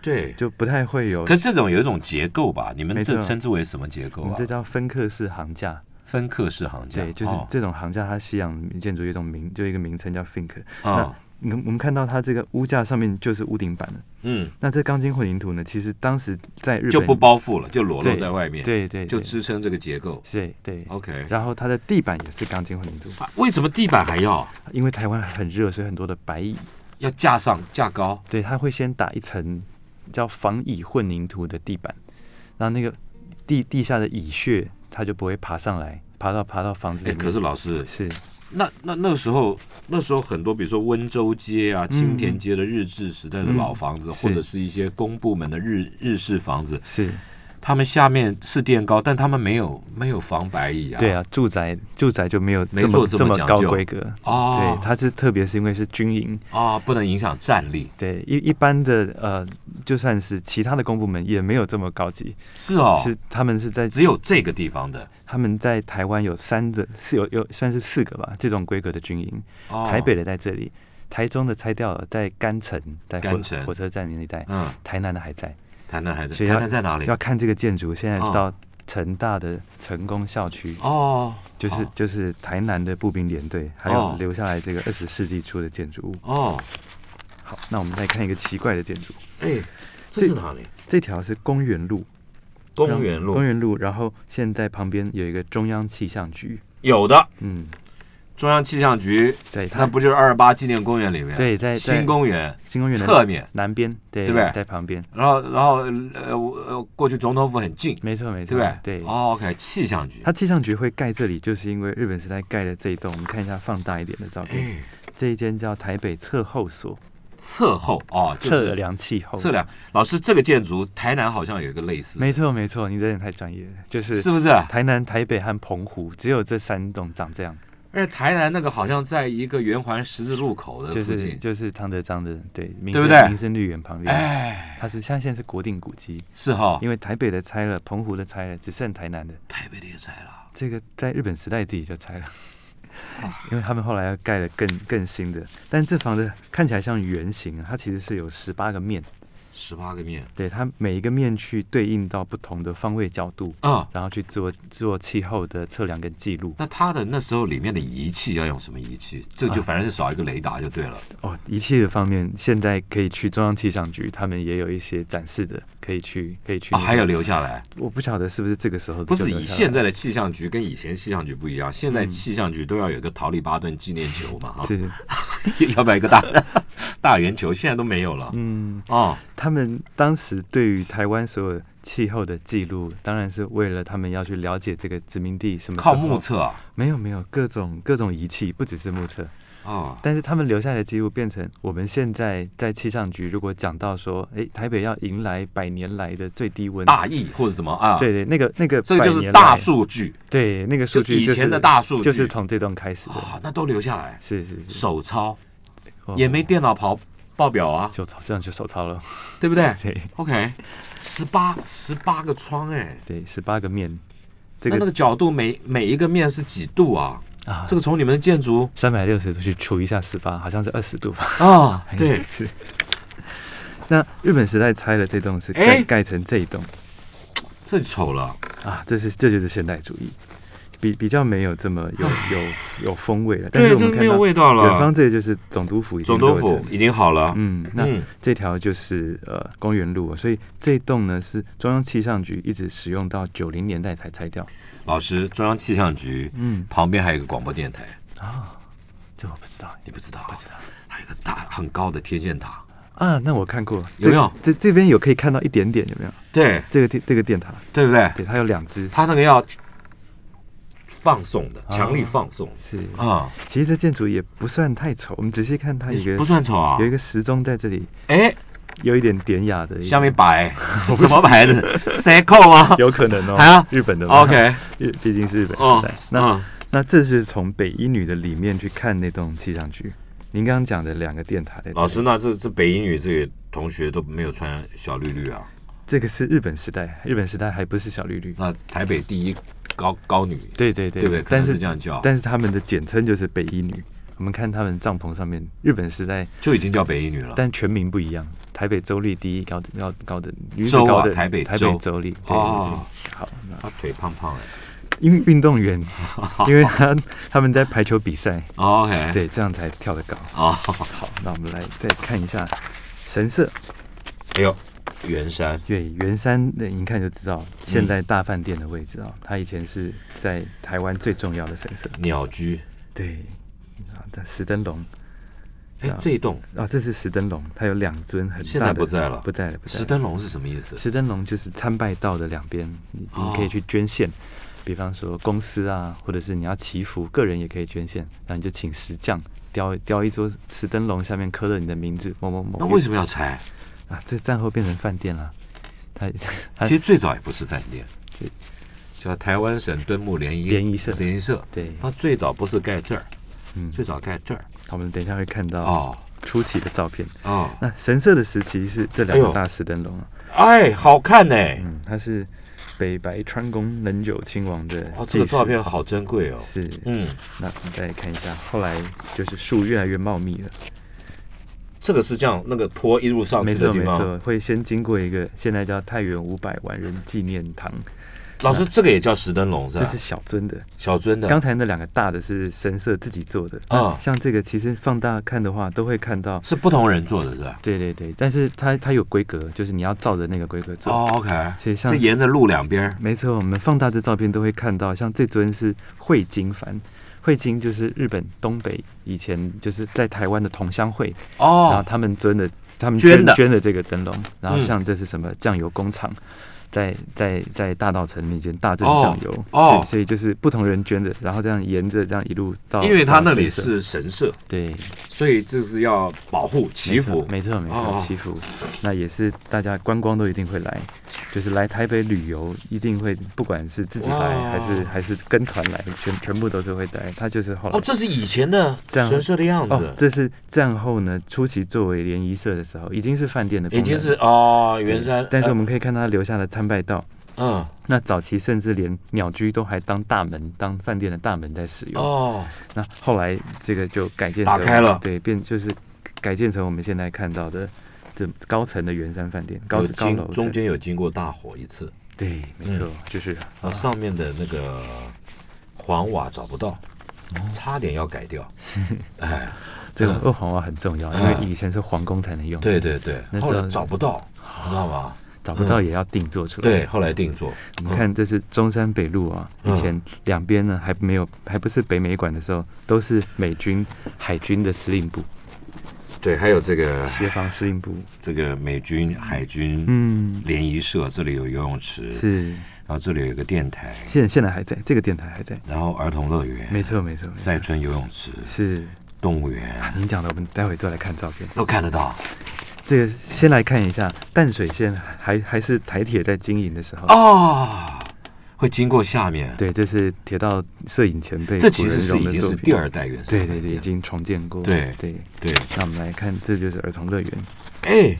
对。就不太会有。可是这种有一种结构吧？你们这称之为什么结构啊我们这？叫分刻式行架，分刻式行架。对，就是哦这种行架，它西洋建筑有一种名，就一个名称叫 fink。哦，你我们看到它这个屋架上面就是屋顶板了。嗯，那这钢筋混凝土呢，其实当时在日本就不包覆了，就裸露在外面，对对，就支撑这个结构。对对。OK，然后它的地板也是钢筋混凝土，啊为什么地板还要因为台湾很热，所以很多的白蚁，要架上架高？对，它会先打一层叫防蚁混凝土的地板，然后那个地地下的蚁穴它就不会爬上来，爬到爬到房子里。可是老师，是那那那时候那时候很多，比如说温州街啊、青田街的日治时代的老房子，嗯或者是一些公部门的日日式房子，是，他们下面是垫高，但他们没有没有防白蚁啊。对啊，住宅住宅就没有没做这这么这么高规格。哦，对，它是特别是因为是军营，啊，不能影响战力。对一一般的呃，就算是其他的公部门也没有这么高级，是哦，是他们是在只有这个地方的。他们在台湾有三个是有有算是四个吧，这种规格的军营，哦。台北的在这里，台中的拆掉了，在甘城，在火甘城。火车站那一带，嗯，台南的还在，台南还在，所以台南在哪里？要看这个建筑，现在哦。到成大的成功校区。哦，就是哦。就是台南的步兵连队，还哦。有留下来这个二十世纪初的建筑物。哦，好，那我们再看一个奇怪的建筑，哎，这是哪里？这条是公园路，公园路。公园路，然后现在旁边有一个中央气象局，有的。嗯，中央气象局，对，它那不就是二二八纪念公园里面？对在在新公园新公园的侧面，南边，对对不对在旁边，然后然后呃我呃过去总统府很近，没错没错，对不对？对。哦，OK，气象局。它气象局会盖这里，就是因为日本时代盖的这一栋。我们看一下放大一点的照片，哎，这一间叫台北测候所，侧后哦，就是测量气候。测量。老师，这个建筑台南好像有一个类似，没错没错，你这点太专业了，就是是不是？台南、台北和澎湖，只有这三栋长这样，而且台南那个好像在一个圆环十字路口的就是附近，就是汤德章的对，民对不对？生民生绿园旁边，哎，它是现在现在是国定古迹，是哈，因为台北的拆了，澎湖的拆了，只剩台南的。台北的也拆了。这个在日本时代自己就拆了，啊 因为他们后来要盖了更更新的，但这房子看起来像圆形啊，它其实是有十八个面，十八个面。对，它每一个面去对应到不同的方位角度，啊、然后去做做气候的测量跟记录。那它的那时候里面的仪器要用什么仪器？这就啊。反正是少一个雷达就对了。哦，仪器的方面，现在可以去中央气象局，他们也有一些展示的，可以去可以去、啊，还有，留下来，我不晓得是不是这个时候不是以现在的气象局跟以前气象局不一样，现在嗯。气象局都要有一个桃利巴顿纪念球嘛，哈，是。要不要一个大 大圆球？现在都没有了。嗯，哦，他们当时对于台湾所有气候的记录，当然是为了他们要去了解这个殖民地什么靠目，测啊。没有没有各种各种仪器，不只是目测，哦，但是他们留下来的记录变成我们现在在气象局如果讲到说，哎，台北要迎来百年来的最低温，大意或者什么啊？，对对，那个那个这个就是大，数据。对那个数据就是以前的大数据。就是从这段开始的，啊，那都留下来，是是是，手抄。哦也没电脑跑报表啊，就这样就手抄了，对不对？对？OK，十八十八个窗哎，对，十八个面，这个那那个角度每每一个面是几度啊？啊，这个从你们的建筑三百六十度去除一下十八，好像是二十度吧？啊，对，是。那日本时代拆了这栋是盖、哎盖成这一栋。这丑了，啊，这是这就是现代主义，比比较没有这么有有有风味了。但是对，这没有我们看到味道远方。这个就是总督府已经总督府已经好了，嗯，那嗯，这条就是呃公园路，所以这栋呢是中央气象局一直使用到九零年代才拆掉。老师，中央气象局嗯。旁边还有一个广播电台，啊，这我不知道。你不知道？不知道。还有一个大很高的天线塔，啊，那我看过，有没有？这这这边有可以看到一点点，有没有？对。这个电这个电塔，对不对？对，它有两只，它那个要放送的，啊强力放送是啊，其实这建筑也不算太丑，我们仔细看它有一个不算丑啊有。一个时钟在这里，哎，有一点典雅的，下面摆 什么牌子？Seiko 吗有可能哦，啊日本的嘛？OK，日 毕竟是日本哦时代。，那嗯那这是从北一女的里面去看那栋气象局。您刚刚讲的两个电塔在这里老师，，那这这北一女这个同学都没有穿小绿绿啊？这个是日本时代，日本时代还不是小绿绿。那台北第一高高女，对对对对不对？但是是这样叫，但是他们的简称就是北一女。我们看他们帐篷上面，日本时代，就已经叫北一女了。但全名不一样。台北州立第一高高高的女子州啊高的台北台北州立，对对对。哦好，那他腿胖胖的。运运动员，因为他他们在排球比赛，OK，对，这样才跳得高。哦，好，那我们来再看一下神社。哎呦，圆山对，圆山那一看就知道，现在大饭店的位置啊，它以前是在台湾最重要的神社。鸟居，对，石灯笼哎啊，这一栋啊，这是石灯笼，它有两尊很大的，现在不在了不在了，不在了。石灯笼是什么意思？石灯笼就是参拜道的两边，你你可以去捐献，比方说公司啊，或者是你要祈福，个人也可以捐献，然后你就请石匠雕雕一桌石灯笼，下面刻了你的名字某某某。那为什么要拆？啊？这战后变成饭店了。它它 其实最早也不是饭店是，叫台湾省敦睦联谊联谊社联谊社。对，它最早不是盖这儿，嗯，最早盖这儿。我们等一下会看到哦初期的照片。哦，那神社的时期是这两个大石灯笼啊，哎，好看呢。嗯，它是北白川宫能久亲王的哦，这个照片好珍贵哦。是，嗯，那我们再来看一下，后来就是树越来越茂密了。这个是这样，那个坡一路上没去的地方。错没错，会先经过一个现在叫太原五百万人纪念堂，老师，这个也叫石灯笼是吧？这是小尊的。小尊的。刚才那两个大的是神社自己做的，啊那像这个其实放大看的话，都会看到。是不同人做的是吧？对对对，但是它它有规格，就是你要照着那个规格做。哦，OK。所以像这沿着路两边儿。没错，我们放大这照片都会看到，像这尊是汇金幡，汇金就是日本东北以前就是在台湾的同乡会哦，然后哦，他们捐的，他们捐的。捐捐的这个灯笼，然后嗯。像这是什么酱油工厂，在在在大道城那间大正哦酱油，哦所以所以就是不同人捐的，然后这样沿着这样一路到，因为他那里是神社，对所以就是要保护祈福。没错没错哦，祈福，那也是大家观光都一定会来，就是来台北旅游一定会，不管是自己来还是还是跟团来，全全部都是会来，他就是后来哦，这是以前的这样神社的样哦子，，这是战后呢初期作为联谊社的时候，已经是饭店的已经是哦，原山。但是我呃们可以看到他留下的参拜道。嗯。那早期甚至连鸟居都还当大门、当饭店的大门在使用。哦，那后来这个就改建成打开了。对，变就是改建成我们现在看到的这高层的圆山饭店，高高楼中间有经过大火一次，对，没错，就是啊，上面的那个黄瓦找不到，差点要改掉。哎，这个嗯。二黄瓦很重要，因为以前是皇宫才能用，对，对对，那时候后来找不到，你知道吗？找不到也要定做出来。对，，后来定做。你看这是中山北路啊，嗯以前两边呢还没有，还不是北美馆的时候，都是美军海军的司令部，对，还有这个协防司令部。这个美军海军嗯，联谊社，这里有游泳池，是，然后这里有一个电台，现现在还在，这个电台还在。然后儿童乐园，没错，没错，没错赛春游泳池、是动物园您讲的，我们待会都来看照片。都看得到。这个先来看一下淡水线还还是台铁在经营的时候，哦，会经过下面，对，这是铁道摄影前辈这其实是已经是第二代原生对对对，已经。重建过。对对，对，那我们来看，这就是儿童乐园。哎，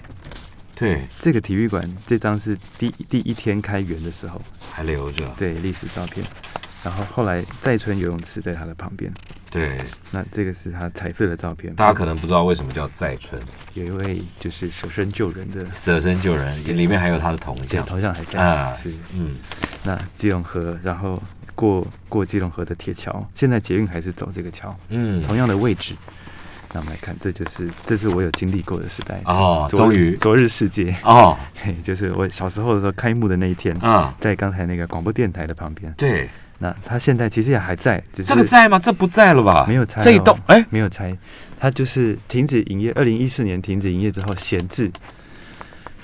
对，这个体育馆这张是第第一天开园的时候，还留着，对历史照片。然后后来再春游泳池在他的旁边，对，那这个是他彩色的照片。大家可能不知道为什么叫再春，有一位就是舍身救人的，舍身救人，里面还有他的铜，像，头像还在，啊是。嗯，那基隆河，然后过过基隆河的铁桥，现在捷运还是走这个桥，嗯，同样的位置。那我们来看，这就是这是我有经历过的时代哦昨终于。昨日世界，哦，对，就是我小时候的时候开幕的那一天，嗯，在刚才那个广播电台的旁边。对，那他现在其实也还在，只是这个在吗？这不在了吧？没有拆哦这一栋，哎，没有拆，它就是停止营业。二零一四年停止营业之后闲置，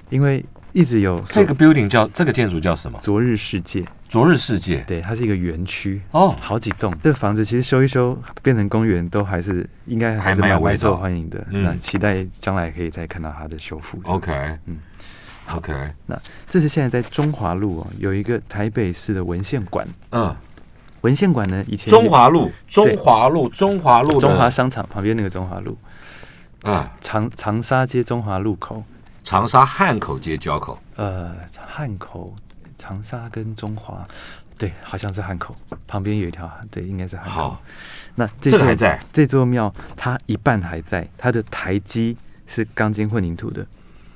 因为一直有这个 building 叫这个建筑叫什么？昨日世界，昨日世界。对，它是一个园区。哦，好几栋，这个房子其实修一修变成公园，都还是应该还是还蛮受欢迎的。嗯那期待将来可以再看到它的修复。OK，嗯，OK，那这是现在在中华路哦，有一个台北市的文献馆。嗯，文献馆呢，以前中华路，中华路，中华路中华商场旁边那个中华路，啊，长长沙街中华路口，长沙汉口街交口，呃，汉口、长沙跟中华，对，好像是汉口。旁边有一条，对，应该是汉口。好。，那这座这个还在？这座庙，它一半还在，它的台基是钢筋混凝土的，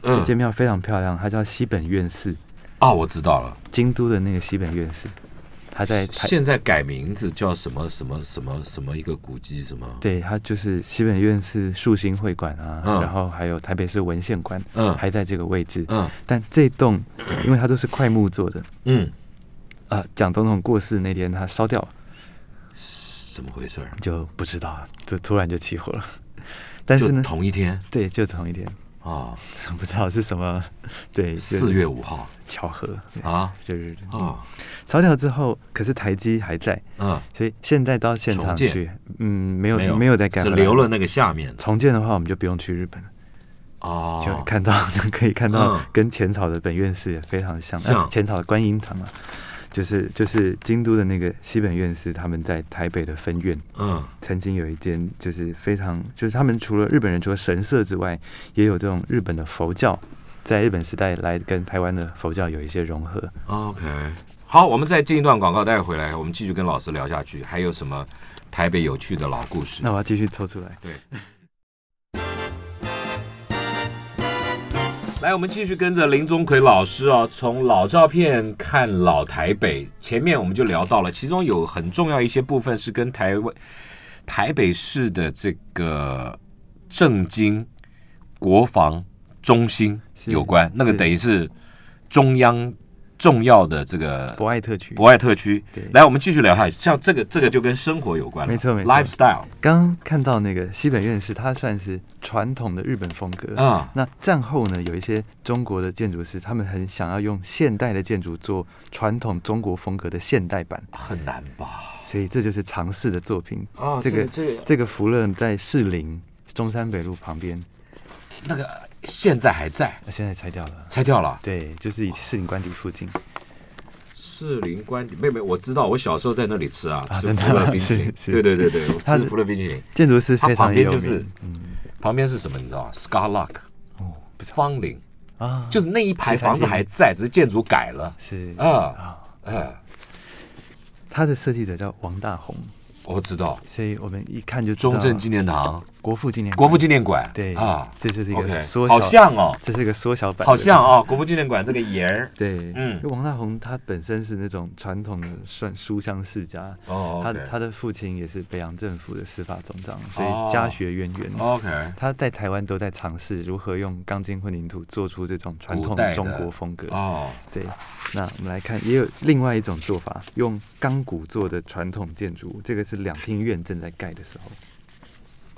嗯。这间庙非常漂亮，它叫西本院寺，哦，我知道了，京都的那个西本院寺，它在台现在改名字叫什么什么什么什么一个古迹什么？对，他就是西本院是树心会馆啊，嗯然后还有台北市文献馆，嗯还在这个位置。嗯但这栋因为它都是块木做的，嗯，啊，蒋总统过世那天他烧掉了，怎么回事？就不知道，就突然就起火了。但是呢，同一天对，就同一天，啊，不知道是什么，对，四月五号。巧合啊？就是嗯。啊，烧掉之后，可是台基还在，嗯，所以现在到现场去，嗯，没有没有。没有再盖是回来。留了那个下面。重建的话，我们就不用去日本了。哦，就看到 就可以看到嗯。跟浅草的本院寺也非常像，像。呃浅草的观音堂啊，就是就是京都的那个西本院士，他们在台北的分院嗯曾经有一间就是非常就是他们除了日本人除了神社之外，也有这种日本的佛教，在日本时代来跟台湾的佛教有一些融合。，OK，好，我们再进一段广告，待会回来我们继续跟老师聊下去，还有什么台北有趣的老故事？那我要继续抽出来。对。来，我们继续跟着林宗奎老师啊，从老照片看老台北。前面我们就聊到了，其中有很重要一些部分是跟台湾台北市的这个政经国防中心有关，那个等于是中央重要的这个博爱特区，博爱特区。对。来，我们继续聊下去，像这个这个就跟生活有关了，没错没错。Lifestyle 刚刚看到那个西本院士，他算是传统的日本风格。啊，那战后呢，有一些中国的建筑师，他们很想要用现代的建筑做传统中国风格的现代版，很难吧？所以这就是尝试的作品。啊，这个这个这个福乐在士林中山北路旁边，那个现在还在，那现在拆掉了。拆掉了。对，就是以士林官邸附近。士林官邸，妹妹，我知道，我小时候在那里吃啊，吃啊真的福乐冰淇淋。对对对对，我吃福乐冰淇淋。建筑师旁边就是嗯旁边是什么？你知道吗？Scarlock 哦，不是芳林，啊，就是那一排房子还在，只是建筑改了。是啊啊，哎，他的设计者叫王大宏，我知道，所以我们一看就中正纪念堂、国父纪念馆。国父纪念馆，对啊，这是一个缩小好像哦，这是一个缩小版，好像哦，国父纪念馆这个沿儿，对，嗯。因为王大宏他本身是那种传统的算书香世家，哦他他的父亲也是北洋政府的司法总长，所哦。以家学渊源。OK，他在台湾都在尝试如何用钢筋混凝土做出这种传统的中国风格。哦，对，那我们来看，也有另外一种做法，用钢骨做的传统建筑物，这个是两厅院正在盖的时候。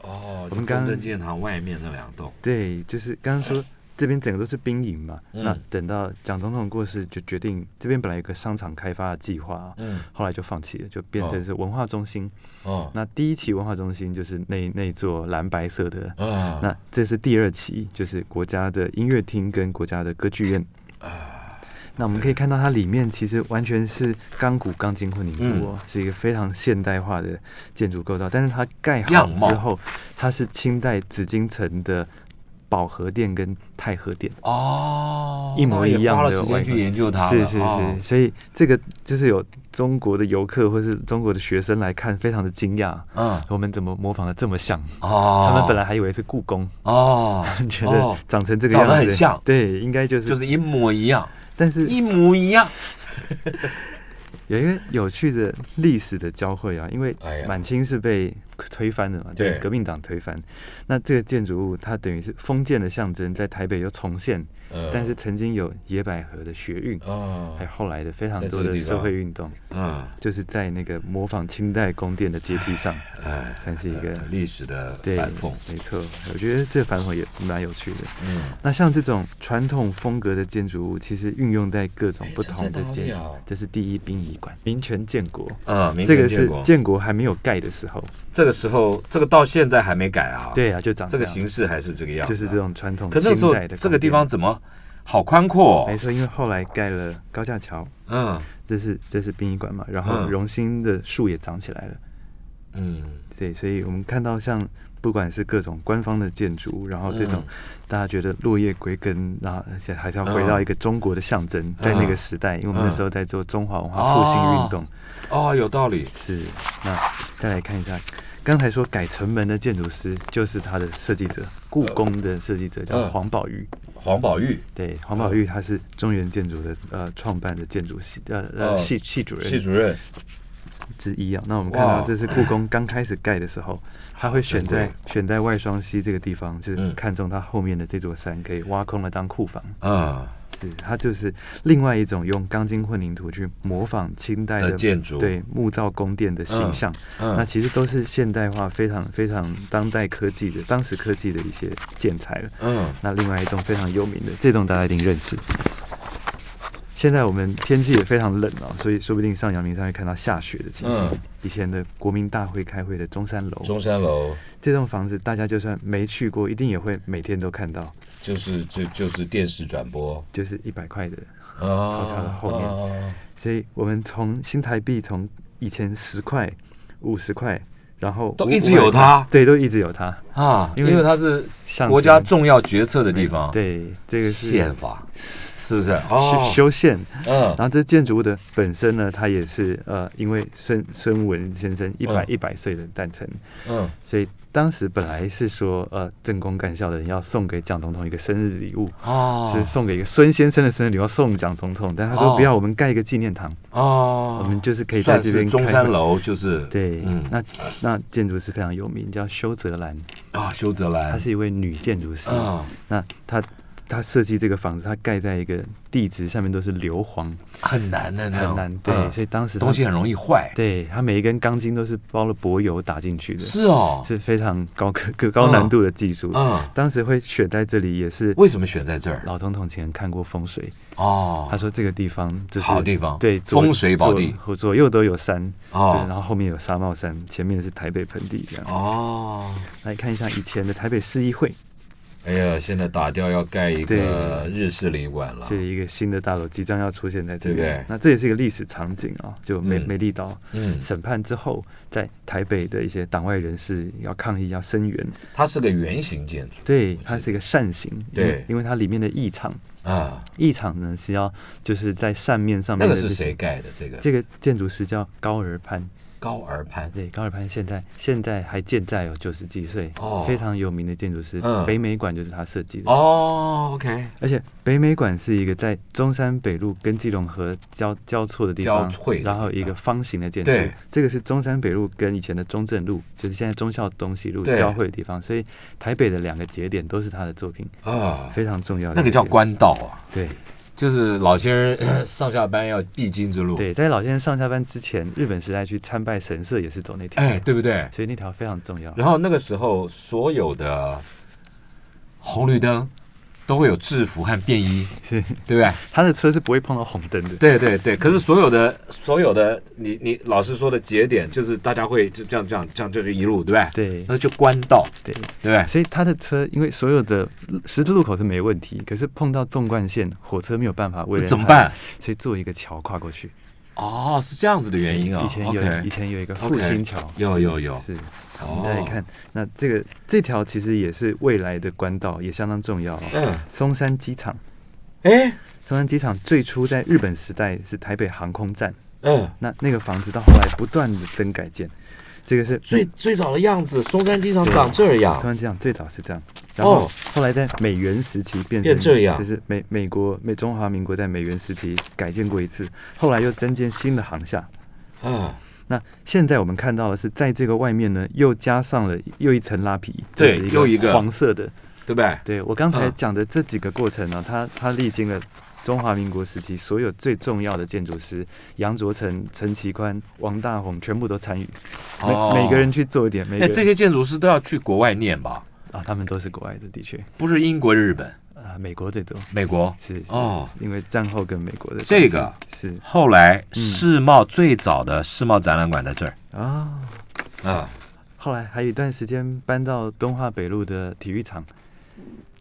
哦，我们刚刚正建堂外面那两栋，对，就是刚刚说这边整个都是兵营嘛，嗯。那等到蒋总统过世，就决定这边本来有个商场开发的计划，嗯，后来就放弃了，就变成是文化中心。哦，那第一期文化中心就是那那座蓝白色的，嗯，那这是第二期，就是国家的音乐厅跟国家的歌剧院。啊那我们可以看到，它里面其实完全是钢骨钢筋混凝土嗯。哦，是一个非常现代化的建筑构造。但是它盖好之后，它是清代紫禁城的保和殿跟太和殿。哦，一模一样那也花了时间去研究它了，是是哦。是，所以这个就是有中国的游客或是中国的学生来看，非常的惊讶，嗯，我们怎么模仿的这么像？哦，他们本来还以为是故宫，哦，觉哦。得长成这个样子，得很像。对，应该就是，就是一模一样，但是一模一样，有一个有趣的历史的交汇啊，因为满清是被推翻的嘛，就对是革命党推翻，那这个建筑物它等于是封建的象征，在台北又重现，呃。但是曾经有野百合的学运，哦。还有后来的非常多的社会运动，嗯，就是在那个模仿清代宫殿的阶梯上，哎，算是一个呃历史的对反讽，，没错，我觉得这反讽也蛮有趣的。嗯，那像这种传统风格的建筑物，其实运用在各种哎不同的建筑啊。这是第一殡仪馆，民权建国。嗯，民这个是权建国建国还没有盖的时候，这个时候，这个到现在还没改啊，，对啊，就长这个形式还是这个样子啊，就是这种传统可那时候清代的这个地方怎么好宽阔哦？没错，因为后来盖了高架桥，嗯。这是这是殡仪馆嘛，然后嗯。荣兴的树也长起来了，嗯，对，所以我们看到像不管是各种官方的建筑，然后这种嗯。大家觉得落叶归根，然后而且还是要回到一个中国的象征，在那个时代，因为我们那时候在做中华文化复兴运动，哦，有道理，是那再来看一下刚才说改城门的建筑师就是他的设计者，故宫的设计者叫嗯。黄宝玉。黄宝玉。对，黄宝玉他是中原建筑的呃创办的建筑系呃哦呃系系主任。系主任，之一啊。那我们看到这是故宫刚开始盖的时候，他会选在珍选在外双溪这个地方，就是嗯。看中它后面的这座山可以挖空了当库房。啊是，它就是另外一种用钢筋混凝土去模仿清代的的建筑，，对木造宫殿的形象。那嗯其实都是现代化非常非常当代科技的当时科技的一些建材了。嗯那另外一栋非常有名的，这栋大家一定认识。现在我们天气也非常冷哦，所以说不定上阳明山会看到下雪的情形。嗯以前的国民大会开会的中山楼，中山楼这栋房子大家就算没去过，一定也会每天都看到，就是就就是电视转播就是一百块的。啊 钞票的后面面所以我们从新台币从以前十块、五十块，然后都一直有它对，都一直有它。啊，因因为为它是象国家重要决策的地方，对，这个是宪法是不是？修哦，修宪。嗯然后这建筑物的本身呢，它也是呃，因为孙孙文先生一百嗯一百岁的诞辰，嗯所以当时本来是说呃，政工干校的人要送给蒋总统一个生日礼物，哦。是送给一个孙先生的生日礼物要送蒋总统，但他说哦不要，我们盖一个纪念堂，哦，我们就是可以在这边。中山楼，就是对，嗯。那那建筑师非常有名，叫修泽兰，啊，修泽兰。她是一位女建筑师。啊，那她她设计这个房子，他盖在一个地质下面都是硫磺，很难的很难。对，嗯。所以当时她东西很容易坏，对，它每一根钢筋都是包了柏油打进去的，是哦，是非常高科高难度的技术。嗯，当时会选在这里，也是为什么选在这儿？老总统前看过风水，哦，他说这个地方就是好地方。对，左风水宝地，左左右都有山，对，然哦后后面有沙帽山，前面是台北盆地这样。哦，来看一下以前的台北市议会，哎呀，现在打掉要盖一个日式领馆了，是一个新的大楼即将要出现在这。边。那这也是一个历史场景啊，就美嗯。美丽岛嗯，审判之后，在台北的一些党外人士要抗议要声援，它是个圆形建筑。对，它是一个扇形，对。因为它里面的异场，啊，异场呢是要就是在扇面上面那个是谁盖的？这个？这个建筑师叫高尔潘，高尔潘对，高尔潘现在现在还健在哦，九十几岁，哦。非常有名的建筑师，嗯。北美馆就是他设计的。哦，OK，而且北美馆是一个在中山北路跟基隆河交交错的地方，交汇然后一个方形的建筑。对。这个是中山北路跟以前的中正路，就是现在忠孝东西路交汇的地方，所以台北的两个节点都是他的作品，啊，非常重要的。那个叫，官道啊，对就是老先生 上下班要必经之路，，对，在老先生上下班之前，日本时代去参拜神社也是走那条，哎，对不对？所以那条非常重要。然后那个时候所有的红绿灯都会有制服和便衣，是对不对？他的车是不会碰到红灯的。对对对，可是所有的所有的你你老师说的节点，就是大家会就这样这样这样就是一路，对不对？对那就官道，对，对不对？所以他的车因为所有的十字路口是没问题，可是碰到纵贯线，火车没有办法为了怎么办？所以做一个桥跨过去。哦，是这样子的原因啊。以前有以前有一个复兴桥，有有有。是。好，哦我们再来看，那这个这条其实也是未来的官道，也相当重要哦。嗯，松山机场，哎，松山机场最初在日本时代是台北航空站，嗯，那那个房子到后来不断的增改建，这个是最最早的样子，松山机场长这样松。山机场最早是这样，然后哦后来在美元时期变成变这样就是美美国美中华民国在美元时期改建过一次，后来又增建新的航厦。啊，那现在我们看到的是，在这个外面呢，又加上了又一层拉皮，对就是又一个黄色的。对不对？对我刚才嗯讲的这几个过程呢，它它历经了中华民国时期所有最重要的建筑师杨卓成、陈其宽、王大闳全部都参与，每、哦。每个人去做一点，每个哎，人这些建筑师都要去国外念吧？啊，他们都是国外的，的确。不是英国、日本、啊，美国最多。美国。是是哦。因为战后跟美国的这个是。后来嗯。世贸最早的世贸展览馆在这儿。啊。啊，后来还有一段时间搬到东华北路的体育场，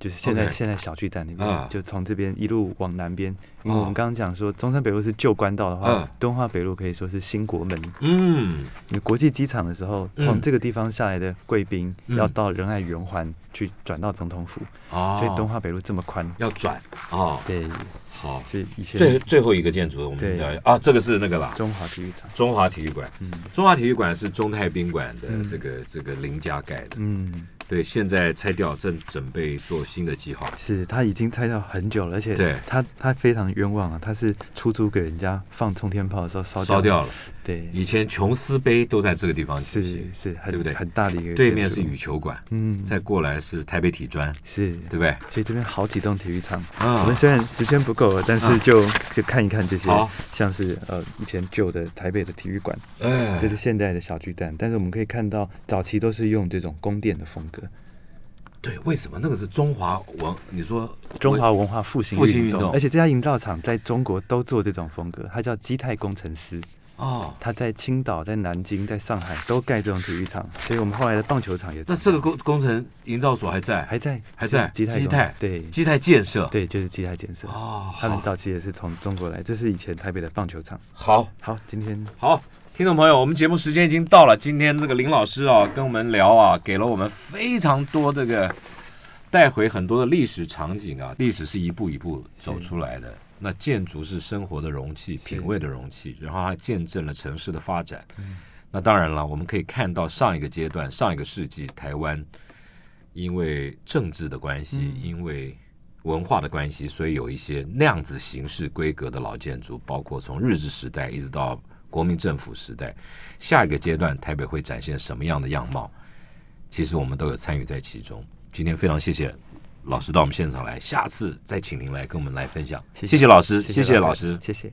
就是现在现在小巨蛋那边，啊。就从这边一路往南边，因为哦我们刚刚讲说中山北路是旧官道的话，嗯。敦化北路可以说是新国门。嗯，你国际机场的时候，嗯。从这个地方下来的贵宾嗯。要到仁爱圆环去转到总统府，哦，所以敦化北路这么宽。要转哦，对，好，这以前最最后一个建筑我们对。聊一下啊，这个是那个啦，中华体育场。中华体育馆。嗯。中华体育馆是中泰宾馆的嗯。这个这个邻家盖的，嗯，对，现在拆掉，正准备做新的计划。是他已经拆掉很久了，而且对。他他非常冤枉啊，他是出租给人家放冲天炮的时候烧烧掉了，对，以前琼斯杯都在这个地方举是行，是很对不对？很大的一个对面是羽球馆，嗯，再过来是台北体专，是，对不对？所以这边好几栋体育场。啊。我们虽然时间不够了，但是就就看一看这些，像是呃以前旧的台北的体育馆，哎。这是现代的小巨蛋，但是我们可以看到早期都是用这种宫殿的风格，对，为什么？那个是中华文？你说中华文化复兴复兴运动。而且这家营造厂在中国都做这种风格，它叫基泰工程师，哦，他在青岛、在南京、在上海都盖这种体育场，所以我们后来的棒球场也那这个工工程营造所还在，还在还在基泰基泰对基泰建设，对，就是基泰建设。哦，他们好早期也是从中国来，这是以前台北的棒球场。好好，今天好，听众朋友，我们节目时间已经到了。今天这个林老师啊，跟我们聊啊，给了我们非常多这个带回很多的历史场景啊。历史是一步一步走出来的，那建筑是生活的容器、品味的容器，然后它见证了城市的发展。那当然了，我们可以看到上一个阶段、上一个世纪，台湾因为政治的关系，因为文化的关系，所以有一些那样子形式规格的老建筑，包括从日治时代一直到国民政府时代，下一个阶段台北会展现什么样的样貌？其实我们都有参与在其中。今天非常谢谢老师到我们现场来，下次再请您来跟我们来分享。谢谢老师，谢谢老师。谢谢。